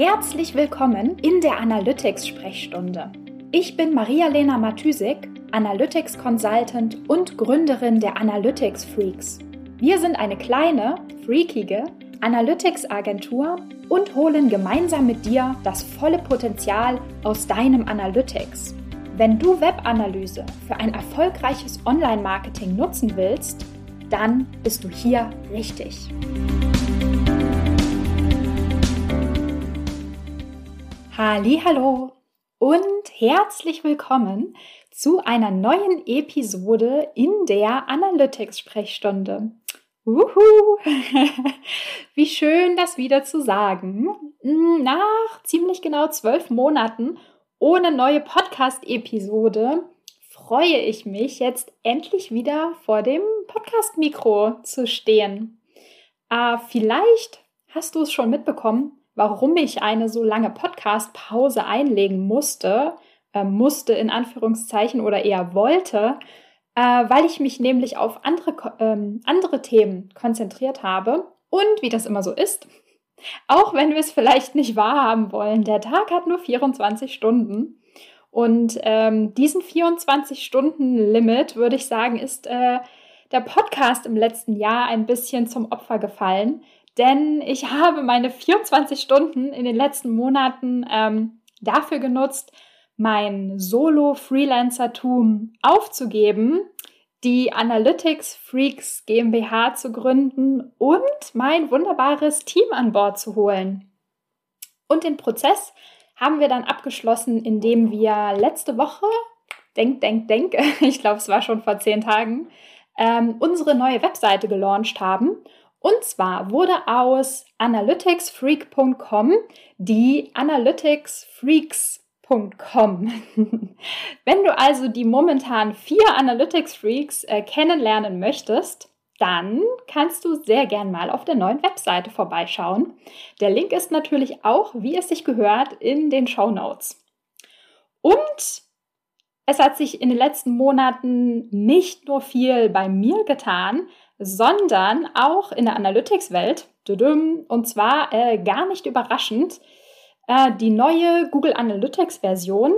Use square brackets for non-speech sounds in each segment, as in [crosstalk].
Herzlich willkommen in der Analytics-Sprechstunde. Ich bin Maria-Lena Matysik, Analytics Consultant und Gründerin der Analytics Freaks. Wir sind eine kleine, freakige Analytics-Agentur und holen gemeinsam mit dir das volle Potenzial aus deinem Analytics. Wenn du Webanalyse für ein erfolgreiches Online-Marketing nutzen willst, dann bist du hier richtig. Hallo und herzlich willkommen zu einer neuen Episode in der Analytics Sprechstunde. Uhu. [laughs] Wie schön, das wieder zu sagen. Nach ziemlich genau zwölf Monaten ohne neue Podcast-Episode freue ich mich jetzt endlich wieder vor dem Podcast-Mikro zu stehen. Äh, vielleicht hast du es schon mitbekommen, warum ich eine so lange Podcast-Pause einlegen musste, äh, musste in Anführungszeichen oder eher wollte, äh, weil ich mich nämlich auf andere, ähm, andere Themen konzentriert habe. Und wie das immer so ist, [laughs] auch wenn wir es vielleicht nicht wahrhaben wollen, der Tag hat nur 24 Stunden. Und ähm, diesen 24-Stunden-Limit, würde ich sagen, ist äh, der Podcast im letzten Jahr ein bisschen zum Opfer gefallen. Denn ich habe meine 24 Stunden in den letzten Monaten ähm, dafür genutzt, mein Solo-Freelancertum aufzugeben, die Analytics Freaks GmbH zu gründen und mein wunderbares Team an Bord zu holen. Und den Prozess haben wir dann abgeschlossen, indem wir letzte Woche, denk, denk, denk, [laughs] ich glaube, es war schon vor zehn Tagen, ähm, unsere neue Webseite gelauncht haben. Und zwar wurde aus analyticsfreak.com die analyticsfreaks.com. [laughs] Wenn du also die momentan vier Analytics Freaks äh, kennenlernen möchtest, dann kannst du sehr gern mal auf der neuen Webseite vorbeischauen. Der Link ist natürlich auch, wie es sich gehört, in den Show Notes. Und es hat sich in den letzten Monaten nicht nur viel bei mir getan, sondern auch in der Analytics-Welt. Und zwar äh, gar nicht überraschend, äh, die neue Google Analytics-Version,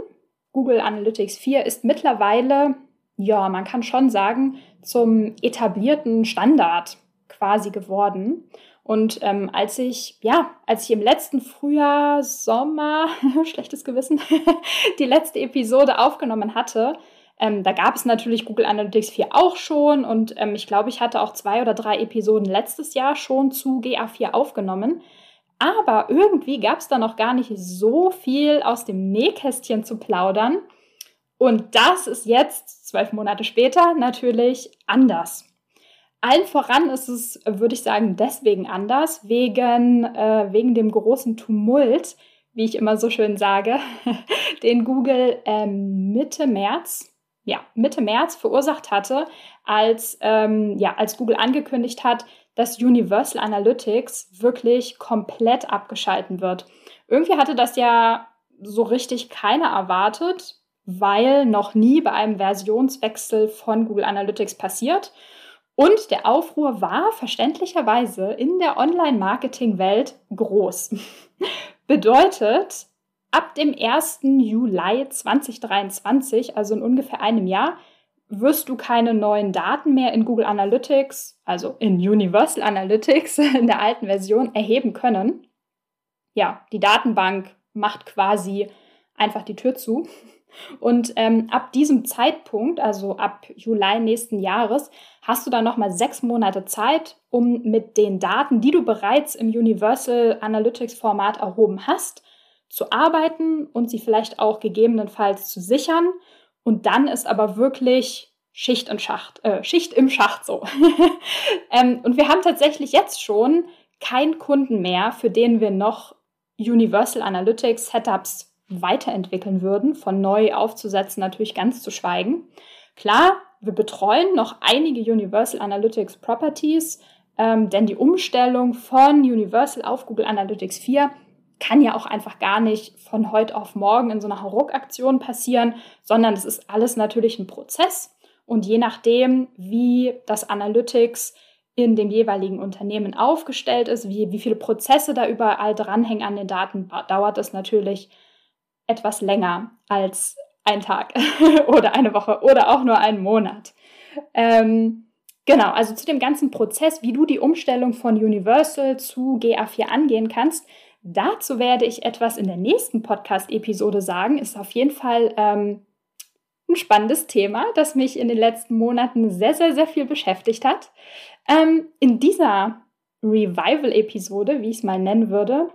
Google Analytics 4, ist mittlerweile, ja, man kann schon sagen, zum etablierten Standard quasi geworden. Und ähm, als ich, ja, als ich im letzten Frühjahr, Sommer, [laughs] schlechtes Gewissen, [laughs] die letzte Episode aufgenommen hatte, ähm, da gab es natürlich Google Analytics 4 auch schon und ähm, ich glaube, ich hatte auch zwei oder drei Episoden letztes Jahr schon zu GA4 aufgenommen. Aber irgendwie gab es da noch gar nicht so viel aus dem Nähkästchen zu plaudern. Und das ist jetzt, zwölf Monate später, natürlich anders. Allen voran ist es, würde ich sagen, deswegen anders, wegen, äh, wegen dem großen Tumult, wie ich immer so schön sage, [laughs] den Google ähm, Mitte März ja, Mitte März verursacht hatte, als, ähm, ja, als Google angekündigt hat, dass Universal Analytics wirklich komplett abgeschalten wird. Irgendwie hatte das ja so richtig keiner erwartet, weil noch nie bei einem Versionswechsel von Google Analytics passiert. Und der Aufruhr war verständlicherweise in der Online-Marketing-Welt groß. [laughs] Bedeutet, Ab dem 1. Juli 2023, also in ungefähr einem Jahr, wirst du keine neuen Daten mehr in Google Analytics, also in Universal Analytics [laughs] in der alten Version erheben können. Ja, die Datenbank macht quasi einfach die Tür zu. Und ähm, ab diesem Zeitpunkt, also ab Juli nächsten Jahres, hast du dann nochmal sechs Monate Zeit, um mit den Daten, die du bereits im Universal Analytics Format erhoben hast, zu arbeiten und sie vielleicht auch gegebenenfalls zu sichern. Und dann ist aber wirklich Schicht im Schacht, äh, Schicht im Schacht so. [laughs] ähm, und wir haben tatsächlich jetzt schon keinen Kunden mehr, für den wir noch Universal Analytics Setups weiterentwickeln würden, von neu aufzusetzen natürlich ganz zu schweigen. Klar, wir betreuen noch einige Universal Analytics Properties, ähm, denn die Umstellung von Universal auf Google Analytics 4 kann ja auch einfach gar nicht von heute auf morgen in so einer Hauruck-Aktion passieren, sondern es ist alles natürlich ein Prozess. Und je nachdem, wie das Analytics in dem jeweiligen Unternehmen aufgestellt ist, wie, wie viele Prozesse da überall dranhängen an den Daten, dauert es natürlich etwas länger als ein Tag [laughs] oder eine Woche oder auch nur einen Monat. Ähm, genau, also zu dem ganzen Prozess, wie du die Umstellung von Universal zu GA4 angehen kannst, dazu werde ich etwas in der nächsten Podcast-Episode sagen. Ist auf jeden Fall ähm, ein spannendes Thema, das mich in den letzten Monaten sehr, sehr, sehr viel beschäftigt hat. Ähm, in dieser Revival-Episode, wie ich es mal nennen würde,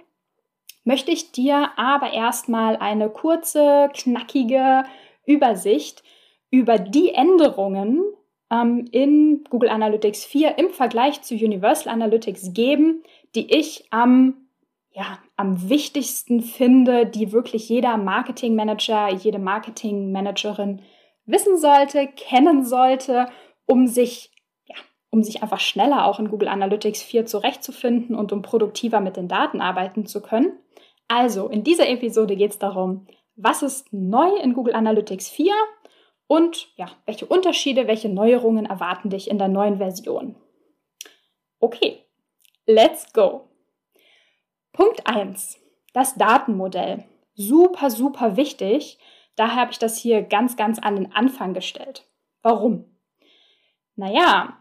möchte ich dir aber erstmal eine kurze, knackige Übersicht über die Änderungen ähm, in Google Analytics 4 im Vergleich zu Universal Analytics geben, die ich am ja, am wichtigsten finde, die wirklich jeder Marketingmanager, jede Marketingmanagerin wissen sollte, kennen sollte, um sich, ja, um sich einfach schneller auch in Google Analytics 4 zurechtzufinden und um produktiver mit den Daten arbeiten zu können. Also, in dieser Episode geht es darum, was ist neu in Google Analytics 4 und ja, welche Unterschiede, welche Neuerungen erwarten dich in der neuen Version. Okay, let's go. Punkt 1. Das Datenmodell. Super, super wichtig. Daher habe ich das hier ganz, ganz an den Anfang gestellt. Warum? Naja,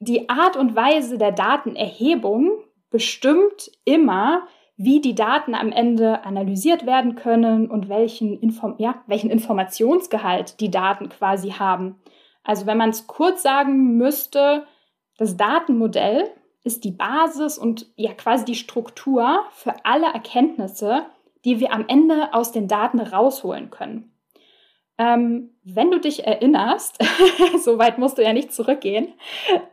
die Art und Weise der Datenerhebung bestimmt immer, wie die Daten am Ende analysiert werden können und welchen, Inform ja, welchen Informationsgehalt die Daten quasi haben. Also wenn man es kurz sagen müsste, das Datenmodell ist die Basis und ja quasi die Struktur für alle Erkenntnisse, die wir am Ende aus den Daten rausholen können. Ähm, wenn du dich erinnerst, [laughs] so weit musst du ja nicht zurückgehen,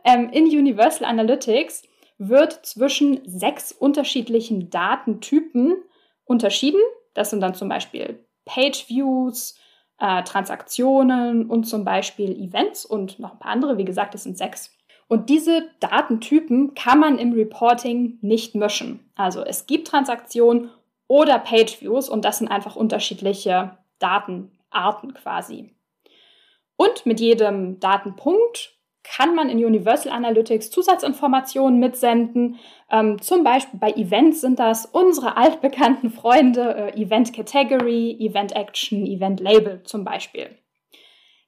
ähm, in Universal Analytics wird zwischen sechs unterschiedlichen Datentypen unterschieden. Das sind dann zum Beispiel Page Views, äh, Transaktionen und zum Beispiel Events und noch ein paar andere. Wie gesagt, es sind sechs. Und diese Datentypen kann man im Reporting nicht mischen. Also es gibt Transaktionen oder Page Views und das sind einfach unterschiedliche Datenarten quasi. Und mit jedem Datenpunkt kann man in Universal Analytics Zusatzinformationen mitsenden. Ähm, zum Beispiel bei Events sind das unsere altbekannten Freunde äh, Event Category, Event Action, Event Label zum Beispiel.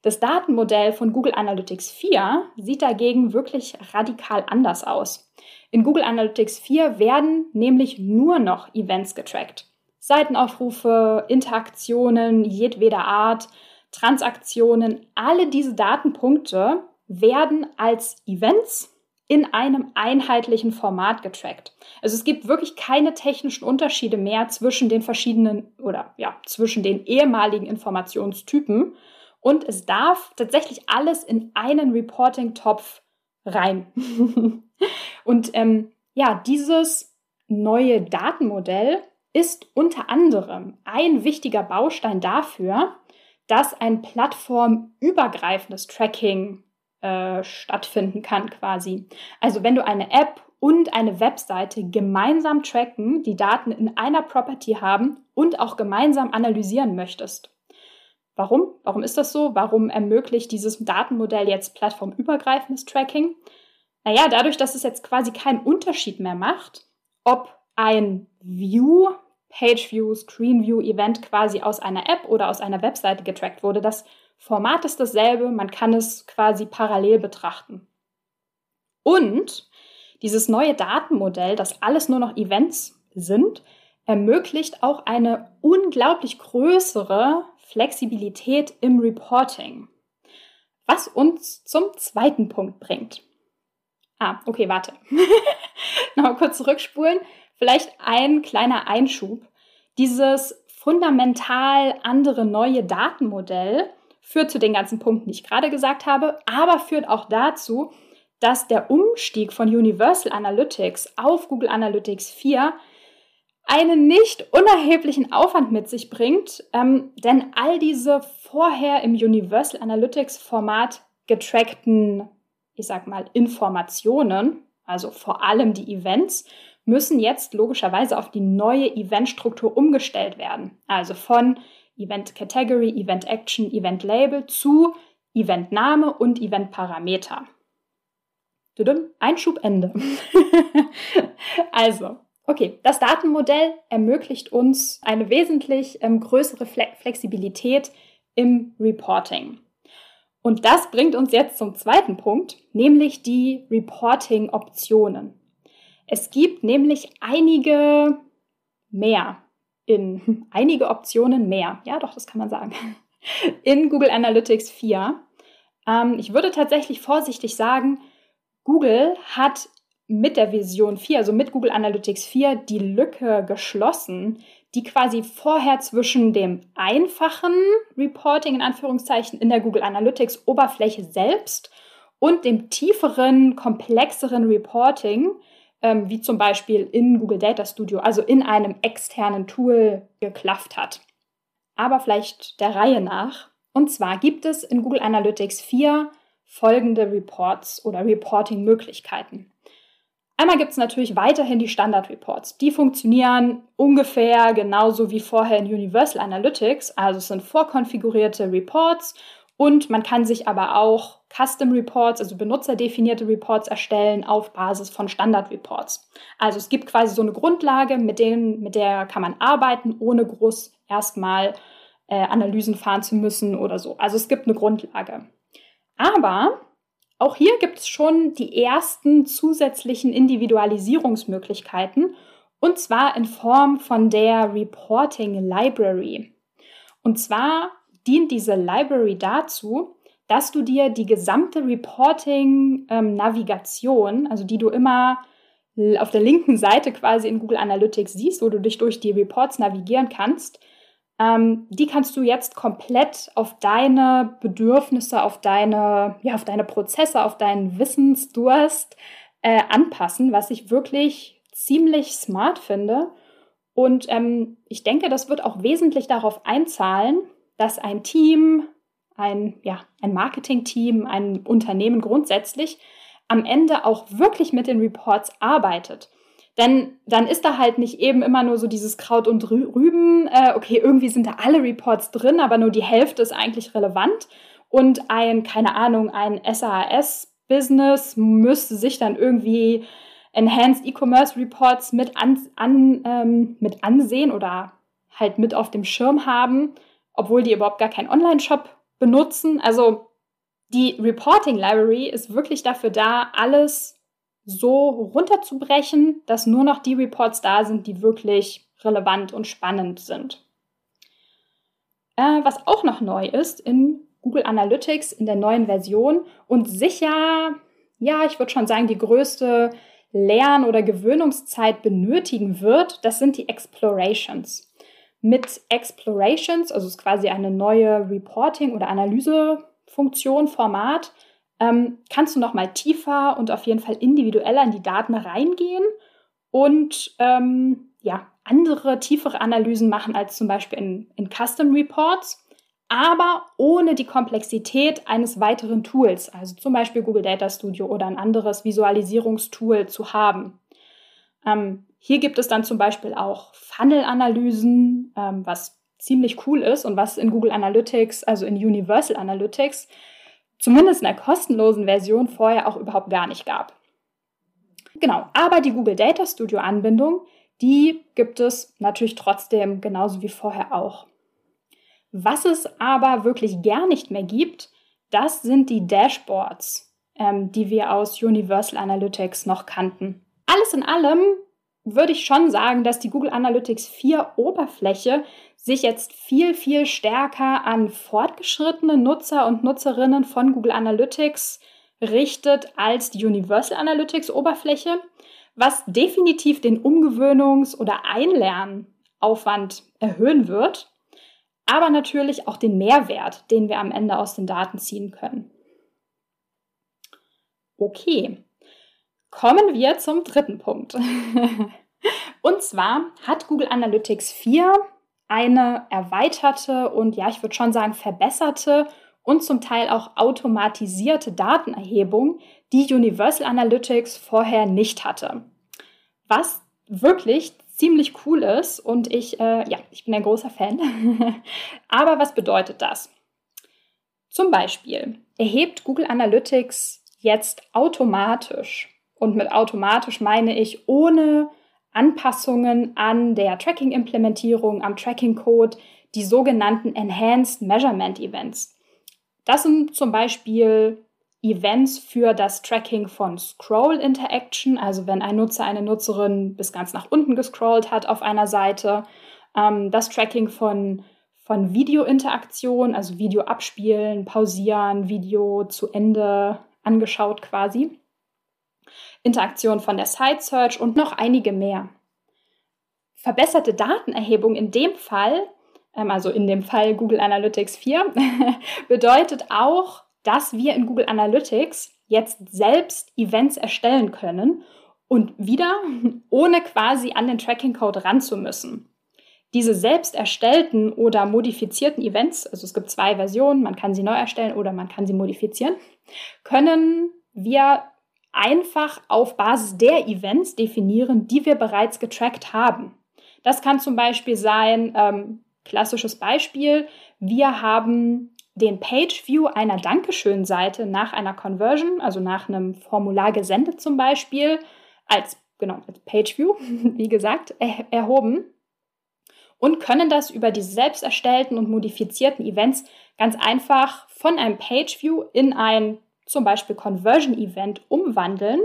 Das Datenmodell von Google Analytics 4 sieht dagegen wirklich radikal anders aus. In Google Analytics 4 werden nämlich nur noch Events getrackt. Seitenaufrufe, Interaktionen jedweder Art, Transaktionen, alle diese Datenpunkte werden als Events in einem einheitlichen Format getrackt. Also es gibt wirklich keine technischen Unterschiede mehr zwischen den verschiedenen oder ja, zwischen den ehemaligen Informationstypen und es darf tatsächlich alles in einen Reporting-Topf rein. [laughs] und ähm, ja, dieses neue Datenmodell ist unter anderem ein wichtiger Baustein dafür, dass ein plattformübergreifendes Tracking äh, stattfinden kann quasi. Also wenn du eine App und eine Webseite gemeinsam tracken, die Daten in einer Property haben und auch gemeinsam analysieren möchtest. Warum? Warum ist das so? Warum ermöglicht dieses Datenmodell jetzt plattformübergreifendes Tracking? Naja, dadurch, dass es jetzt quasi keinen Unterschied mehr macht, ob ein View, Page View, Screen View Event quasi aus einer App oder aus einer Webseite getrackt wurde. Das Format ist dasselbe, man kann es quasi parallel betrachten. Und dieses neue Datenmodell, das alles nur noch Events sind, ermöglicht auch eine unglaublich größere Flexibilität im Reporting. Was uns zum zweiten Punkt bringt. Ah, okay, warte. [laughs] Nochmal kurz zurückspulen. Vielleicht ein kleiner Einschub. Dieses fundamental andere neue Datenmodell führt zu den ganzen Punkten, die ich gerade gesagt habe, aber führt auch dazu, dass der Umstieg von Universal Analytics auf Google Analytics 4 einen nicht unerheblichen Aufwand mit sich bringt, ähm, denn all diese vorher im Universal Analytics Format getrackten, ich sag mal, Informationen, also vor allem die Events, müssen jetzt logischerweise auf die neue Eventstruktur umgestellt werden. Also von Event Category, Event Action, Event Label zu Eventname und Event Parameter. Einschub Ende. [laughs] also, okay, das Datenmodell ermöglicht uns eine wesentlich ähm, größere Flexibilität im Reporting. Und das bringt uns jetzt zum zweiten Punkt, nämlich die Reporting-Optionen. Es gibt nämlich einige mehr in [laughs] einige Optionen mehr. Ja, doch, das kann man sagen. [laughs] In Google Analytics 4. Ähm, ich würde tatsächlich vorsichtig sagen, Google hat mit der Vision 4, also mit Google Analytics 4, die Lücke geschlossen, die quasi vorher zwischen dem einfachen Reporting in Anführungszeichen in der Google Analytics Oberfläche selbst und dem tieferen, komplexeren Reporting, ähm, wie zum Beispiel in Google Data Studio, also in einem externen Tool geklafft hat. Aber vielleicht der Reihe nach. Und zwar gibt es in Google Analytics 4 folgende Reports oder Reporting-Möglichkeiten. Einmal gibt es natürlich weiterhin die Standard-Reports. Die funktionieren ungefähr genauso wie vorher in Universal Analytics. Also es sind vorkonfigurierte Reports und man kann sich aber auch Custom Reports, also benutzerdefinierte Reports erstellen auf Basis von Standard Reports. Also es gibt quasi so eine Grundlage, mit, denen, mit der kann man arbeiten, ohne groß erstmal äh, Analysen fahren zu müssen oder so. Also es gibt eine Grundlage. Aber auch hier gibt es schon die ersten zusätzlichen Individualisierungsmöglichkeiten und zwar in Form von der Reporting Library. Und zwar dient diese Library dazu, dass du dir die gesamte Reporting-Navigation, ähm, also die du immer auf der linken Seite quasi in Google Analytics siehst, wo du dich durch die Reports navigieren kannst, ähm, die kannst du jetzt komplett auf deine Bedürfnisse, auf deine, ja, auf deine Prozesse, auf deinen Wissensdurst äh, anpassen, was ich wirklich ziemlich smart finde. Und ähm, ich denke, das wird auch wesentlich darauf einzahlen, dass ein Team, ein, ja, ein Marketing-Team, ein Unternehmen grundsätzlich am Ende auch wirklich mit den Reports arbeitet. Denn dann ist da halt nicht eben immer nur so dieses Kraut und Rüben, äh, okay, irgendwie sind da alle Reports drin, aber nur die Hälfte ist eigentlich relevant. Und ein, keine Ahnung, ein SAS-Business müsste sich dann irgendwie Enhanced E-Commerce Reports mit, an, an, ähm, mit ansehen oder halt mit auf dem Schirm haben, obwohl die überhaupt gar keinen Online-Shop benutzen. Also die Reporting Library ist wirklich dafür da, alles so runterzubrechen, dass nur noch die Reports da sind, die wirklich relevant und spannend sind. Äh, was auch noch neu ist in Google Analytics in der neuen Version und sicher, ja, ich würde schon sagen, die größte Lern- oder Gewöhnungszeit benötigen wird, das sind die Explorations. Mit Explorations, also ist quasi eine neue Reporting- oder Analysefunktion, Format, ähm, kannst du noch mal tiefer und auf jeden Fall individueller in die Daten reingehen und ähm, ja, andere tiefere Analysen machen als zum Beispiel in, in Custom Reports, aber ohne die Komplexität eines weiteren Tools, also zum Beispiel Google Data Studio oder ein anderes Visualisierungstool zu haben. Ähm, hier gibt es dann zum Beispiel auch Funnel-Analysen, ähm, was ziemlich cool ist und was in Google Analytics, also in Universal Analytics, zumindest in der kostenlosen Version vorher auch überhaupt gar nicht gab. Genau, aber die Google Data Studio Anbindung, die gibt es natürlich trotzdem genauso wie vorher auch. Was es aber wirklich gar nicht mehr gibt, das sind die Dashboards, ähm, die wir aus Universal Analytics noch kannten. Alles in allem würde ich schon sagen, dass die Google Analytics 4 Oberfläche sich jetzt viel, viel stärker an fortgeschrittene Nutzer und Nutzerinnen von Google Analytics richtet als die Universal Analytics Oberfläche, was definitiv den Umgewöhnungs- oder Einlernaufwand erhöhen wird, aber natürlich auch den Mehrwert, den wir am Ende aus den Daten ziehen können. Okay, Kommen wir zum dritten Punkt. [laughs] und zwar hat Google Analytics 4 eine erweiterte und ja, ich würde schon sagen verbesserte und zum Teil auch automatisierte Datenerhebung, die Universal Analytics vorher nicht hatte. Was wirklich ziemlich cool ist und ich, äh, ja, ich bin ein großer Fan. [laughs] Aber was bedeutet das? Zum Beispiel erhebt Google Analytics jetzt automatisch, und mit automatisch meine ich ohne Anpassungen an der Tracking-Implementierung, am Tracking-Code, die sogenannten Enhanced Measurement Events. Das sind zum Beispiel Events für das Tracking von Scroll Interaction, also wenn ein Nutzer, eine Nutzerin bis ganz nach unten gescrollt hat auf einer Seite, ähm, das Tracking von, von Video-Interaktion, also Video abspielen, pausieren, Video zu Ende angeschaut quasi. Interaktion von der Site Search und noch einige mehr. Verbesserte Datenerhebung in dem Fall, ähm, also in dem Fall Google Analytics 4, [laughs] bedeutet auch, dass wir in Google Analytics jetzt selbst Events erstellen können und wieder [laughs] ohne quasi an den Tracking Code ran zu müssen. Diese selbst erstellten oder modifizierten Events, also es gibt zwei Versionen, man kann sie neu erstellen oder man kann sie modifizieren, können wir einfach auf Basis der Events definieren, die wir bereits getrackt haben. Das kann zum Beispiel sein, ähm, klassisches Beispiel, wir haben den Page View einer Dankeschön-Seite nach einer Conversion, also nach einem Formular gesendet zum Beispiel, als, genau, als Page View, [laughs] wie gesagt, er, erhoben und können das über diese selbst erstellten und modifizierten Events ganz einfach von einem Page View in ein zum Beispiel Conversion Event umwandeln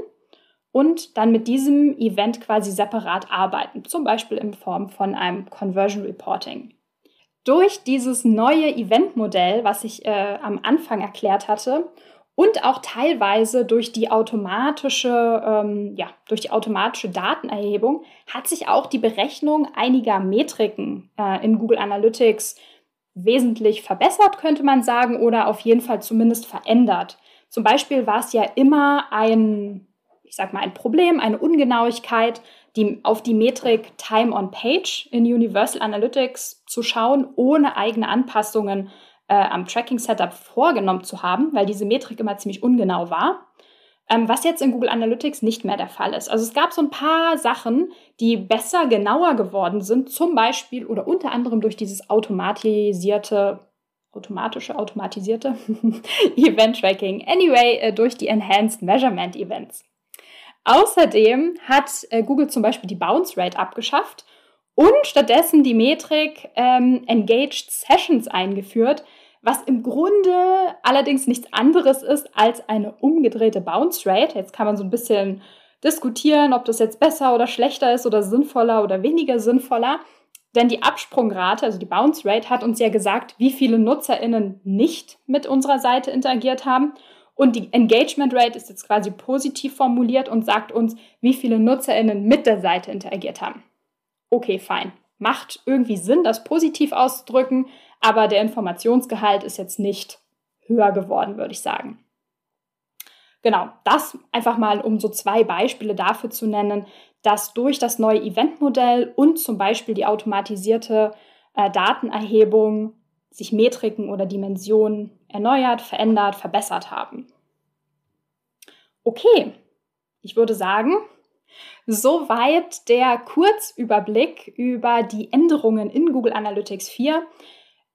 und dann mit diesem Event quasi separat arbeiten, zum Beispiel in Form von einem Conversion Reporting. Durch dieses neue Event-Modell, was ich äh, am Anfang erklärt hatte, und auch teilweise durch die automatische, ähm, ja, durch die automatische Datenerhebung hat sich auch die Berechnung einiger Metriken äh, in Google Analytics wesentlich verbessert, könnte man sagen, oder auf jeden Fall zumindest verändert. Zum Beispiel war es ja immer ein, ich sag mal, ein Problem, eine Ungenauigkeit, die, auf die Metrik Time on Page in Universal Analytics zu schauen, ohne eigene Anpassungen äh, am Tracking-Setup vorgenommen zu haben, weil diese Metrik immer ziemlich ungenau war. Ähm, was jetzt in Google Analytics nicht mehr der Fall ist. Also es gab so ein paar Sachen, die besser, genauer geworden sind, zum Beispiel oder unter anderem durch dieses automatisierte automatische, automatisierte [laughs] Event Tracking. Anyway, äh, durch die Enhanced Measurement Events. Außerdem hat äh, Google zum Beispiel die Bounce Rate abgeschafft und stattdessen die Metrik ähm, Engaged Sessions eingeführt, was im Grunde allerdings nichts anderes ist als eine umgedrehte Bounce Rate. Jetzt kann man so ein bisschen diskutieren, ob das jetzt besser oder schlechter ist oder sinnvoller oder weniger sinnvoller. Denn die Absprungrate, also die Bounce Rate, hat uns ja gesagt, wie viele NutzerInnen nicht mit unserer Seite interagiert haben. Und die Engagement Rate ist jetzt quasi positiv formuliert und sagt uns, wie viele NutzerInnen mit der Seite interagiert haben. Okay, fein. Macht irgendwie Sinn, das positiv auszudrücken, aber der Informationsgehalt ist jetzt nicht höher geworden, würde ich sagen. Genau, das einfach mal, um so zwei Beispiele dafür zu nennen, dass durch das neue Eventmodell und zum Beispiel die automatisierte äh, Datenerhebung sich Metriken oder Dimensionen erneuert, verändert, verbessert haben. Okay, ich würde sagen, soweit der Kurzüberblick über die Änderungen in Google Analytics 4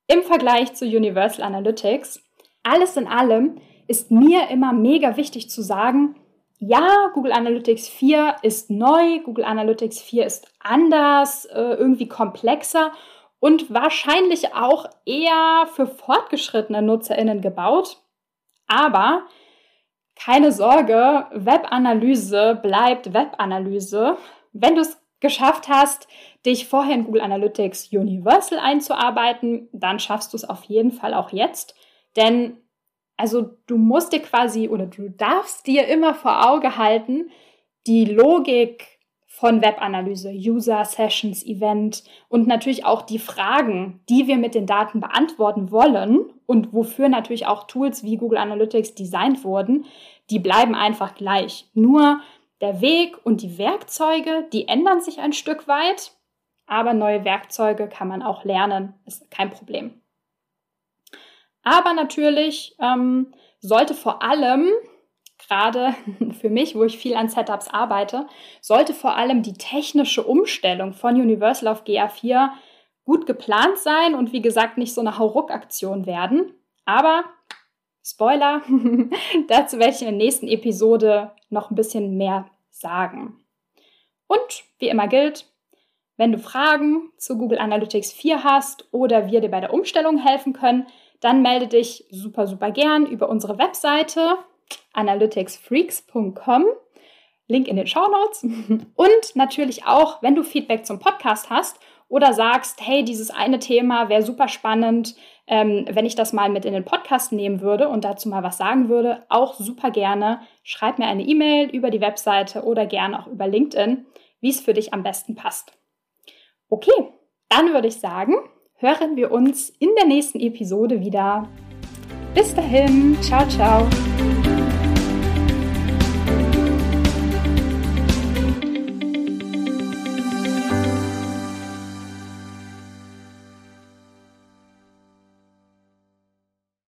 im Vergleich zu Universal Analytics. Alles in allem ist mir immer mega wichtig zu sagen, ja, Google Analytics 4 ist neu, Google Analytics 4 ist anders, äh, irgendwie komplexer und wahrscheinlich auch eher für fortgeschrittene NutzerInnen gebaut. Aber keine Sorge, Webanalyse bleibt Webanalyse. Wenn du es geschafft hast, dich vorher in Google Analytics Universal einzuarbeiten, dann schaffst du es auf jeden Fall auch jetzt. Denn also du musst dir quasi oder du darfst dir immer vor Auge halten, die Logik von Webanalyse, User, Sessions, Event und natürlich auch die Fragen, die wir mit den Daten beantworten wollen und wofür natürlich auch Tools wie Google Analytics designt wurden, die bleiben einfach gleich. Nur der Weg und die Werkzeuge, die ändern sich ein Stück weit, aber neue Werkzeuge kann man auch lernen, ist kein Problem. Aber natürlich ähm, sollte vor allem, gerade [laughs] für mich, wo ich viel an Setups arbeite, sollte vor allem die technische Umstellung von Universal auf GA4 gut geplant sein und wie gesagt nicht so eine Hauruck-Aktion werden. Aber Spoiler, [laughs] dazu werde ich in der nächsten Episode noch ein bisschen mehr sagen. Und wie immer gilt, wenn du Fragen zu Google Analytics 4 hast oder wir dir bei der Umstellung helfen können, dann melde dich super, super gern über unsere Webseite analyticsfreaks.com. Link in den Show Notes. [laughs] Und natürlich auch, wenn du Feedback zum Podcast hast oder sagst, hey, dieses eine Thema wäre super spannend, ähm, wenn ich das mal mit in den Podcast nehmen würde und dazu mal was sagen würde, auch super gerne. Schreib mir eine E-Mail über die Webseite oder gerne auch über LinkedIn, wie es für dich am besten passt. Okay, dann würde ich sagen, hören wir uns in der nächsten Episode wieder. Bis dahin, ciao, ciao.